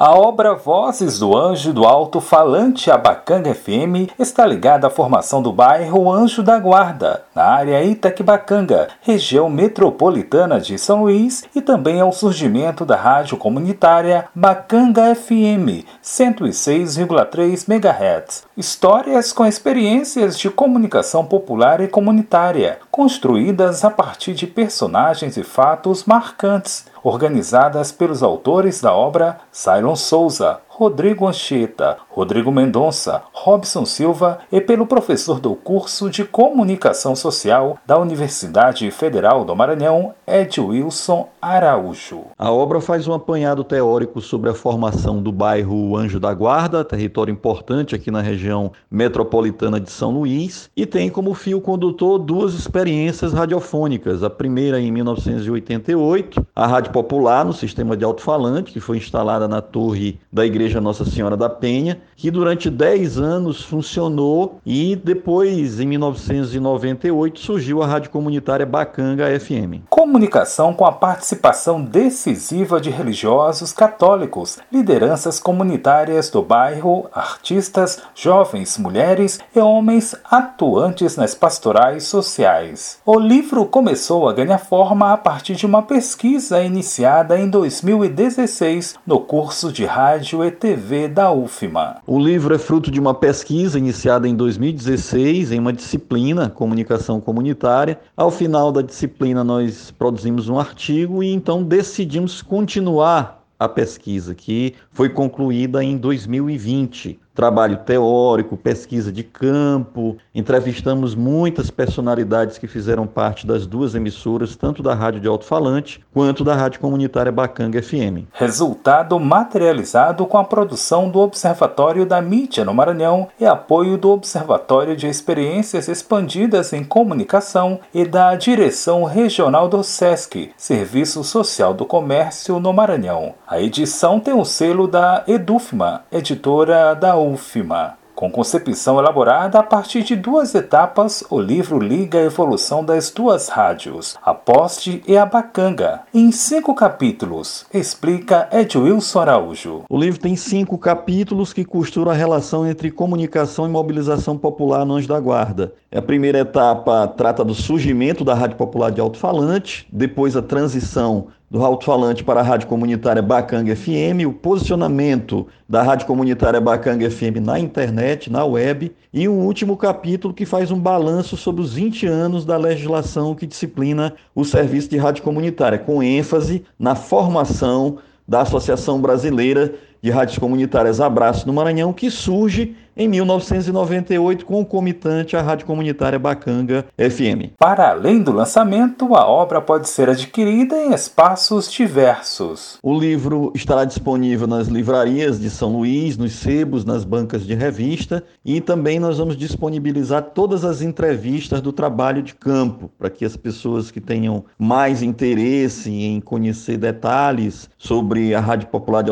A obra Vozes do Anjo do Alto Falante Abacanga FM está ligada à formação do bairro Anjo da Guarda, na área Itaquibacanga, região metropolitana de São Luís, e também ao surgimento da rádio comunitária Bacanga FM 106,3 MHz. Histórias com experiências de comunicação popular e comunitária, construídas a partir de personagens e fatos marcantes organizadas pelos autores da obra Cylon Souza, Rodrigo Anchieta, Rodrigo Mendonça, Robson Silva e pelo professor do curso de Comunicação Social da Universidade Federal do Maranhão, Ed Wilson Araújo. A obra faz um apanhado teórico sobre a formação do bairro Anjo da Guarda, território importante aqui na região metropolitana de São Luís, e tem como fio condutor duas experiências radiofônicas. A primeira em 1988, a Rádio Popular no sistema de alto-falante, que foi instalada na torre da Igreja Igreja Nossa Senhora da Penha, que durante 10 anos funcionou e depois, em 1998, surgiu a rádio comunitária Bacanga FM. Comunicação com a participação decisiva de religiosos católicos, lideranças comunitárias do bairro, artistas, jovens, mulheres e homens atuantes nas pastorais sociais. O livro começou a ganhar forma a partir de uma pesquisa iniciada em 2016 no curso de rádio e TV da UFMA. O livro é fruto de uma pesquisa iniciada em 2016 em uma disciplina, Comunicação Comunitária. Ao final da disciplina, nós produzimos um artigo e então decidimos continuar a pesquisa, que foi concluída em 2020 trabalho teórico, pesquisa de campo. Entrevistamos muitas personalidades que fizeram parte das duas emissoras, tanto da Rádio de Alto-Falante quanto da Rádio Comunitária Bacanga FM. Resultado materializado com a produção do Observatório da Mídia no Maranhão e apoio do Observatório de Experiências Expandidas em Comunicação e da Direção Regional do SESC, Serviço Social do Comércio no Maranhão. A edição tem o selo da Edufma, editora da U UFMA. Com concepção elaborada a partir de duas etapas, o livro liga a evolução das duas rádios, a Poste e a Bacanga. Em cinco capítulos, explica Edwilson Araújo. O livro tem cinco capítulos que costuram a relação entre comunicação e mobilização popular no Anjo da Guarda. A primeira etapa trata do surgimento da Rádio Popular de Alto-Falante, depois a transição do alto-falante para a Rádio Comunitária Bacanga FM, o posicionamento da Rádio Comunitária Bacanga FM na internet, na web, e um último capítulo que faz um balanço sobre os 20 anos da legislação que disciplina o serviço de rádio comunitária, com ênfase na formação da Associação Brasileira de Rádios Comunitárias Abraço no Maranhão, que surge em 1998 concomitante à Rádio Comunitária Bacanga FM. Para além do lançamento, a obra pode ser adquirida em espaços diversos. O livro estará disponível nas livrarias de São Luís, nos sebos, nas bancas de revista e também nós vamos disponibilizar todas as entrevistas do trabalho de campo para que as pessoas que tenham mais interesse em conhecer detalhes sobre a Rádio Popular de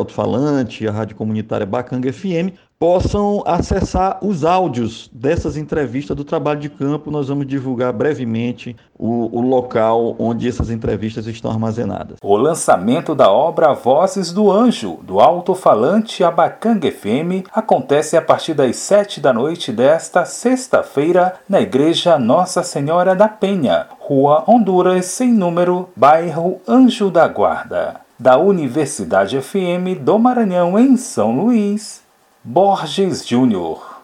Alto-Falante, a Rádio Comunitária Bacanga FM, possam acessar os áudios dessas entrevistas do trabalho de campo. Nós vamos divulgar brevemente o, o, local onde essas entrevistas estão armazenadas. O lançamento da obra Vozes do Anjo, do alto-falante Abacanga FM, acontece a partir das sete da noite desta sexta-feira na Igreja Nossa Senhora da Penha, Rua Honduras, sem número, bairro Anjo da Guarda. Da Universidade FM do Maranhão, em São Luís. Borges Júnior